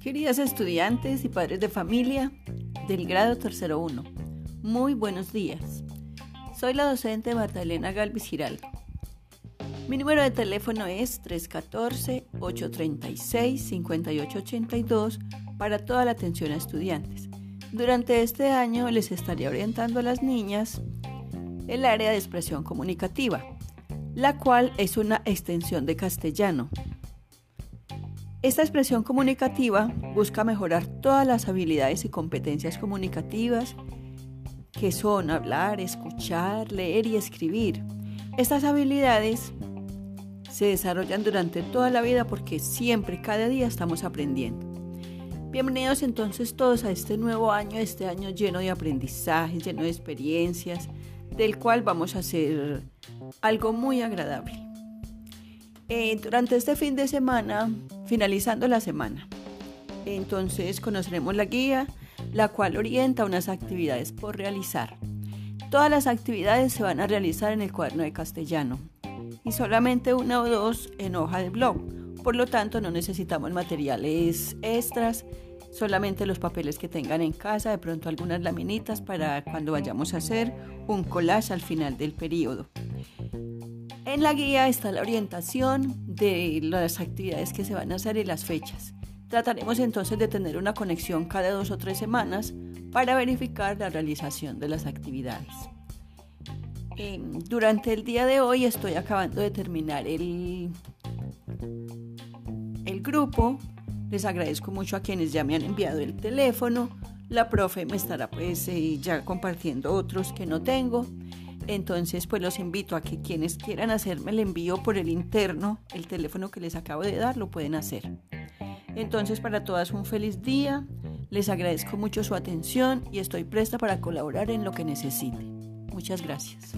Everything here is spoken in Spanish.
días estudiantes y padres de familia del grado tercero 1. Muy buenos días. Soy la docente Marta Elena Galvis Giraldo. Mi número de teléfono es 314-836-5882 para toda la atención a estudiantes. Durante este año les estaré orientando a las niñas el área de expresión comunicativa, la cual es una extensión de castellano. Esta expresión comunicativa busca mejorar todas las habilidades y competencias comunicativas que son hablar, escuchar, leer y escribir. Estas habilidades se desarrollan durante toda la vida porque siempre, cada día estamos aprendiendo. Bienvenidos entonces todos a este nuevo año, este año lleno de aprendizaje, lleno de experiencias, del cual vamos a hacer algo muy agradable. Eh, durante este fin de semana, finalizando la semana, entonces conoceremos la guía, la cual orienta unas actividades por realizar. Todas las actividades se van a realizar en el cuaderno de castellano y solamente una o dos en hoja de blog. Por lo tanto, no necesitamos materiales extras, solamente los papeles que tengan en casa, de pronto algunas laminitas para cuando vayamos a hacer un collage al final del periodo. En la guía está la orientación de las actividades que se van a hacer y las fechas. Trataremos entonces de tener una conexión cada dos o tres semanas para verificar la realización de las actividades. Em, durante el día de hoy estoy acabando de terminar el, el grupo. Les agradezco mucho a quienes ya me han enviado el teléfono. La profe me estará pues eh, ya compartiendo otros que no tengo. Entonces, pues los invito a que quienes quieran hacerme el envío por el interno, el teléfono que les acabo de dar, lo pueden hacer. Entonces, para todas un feliz día. Les agradezco mucho su atención y estoy presta para colaborar en lo que necesiten. Muchas gracias.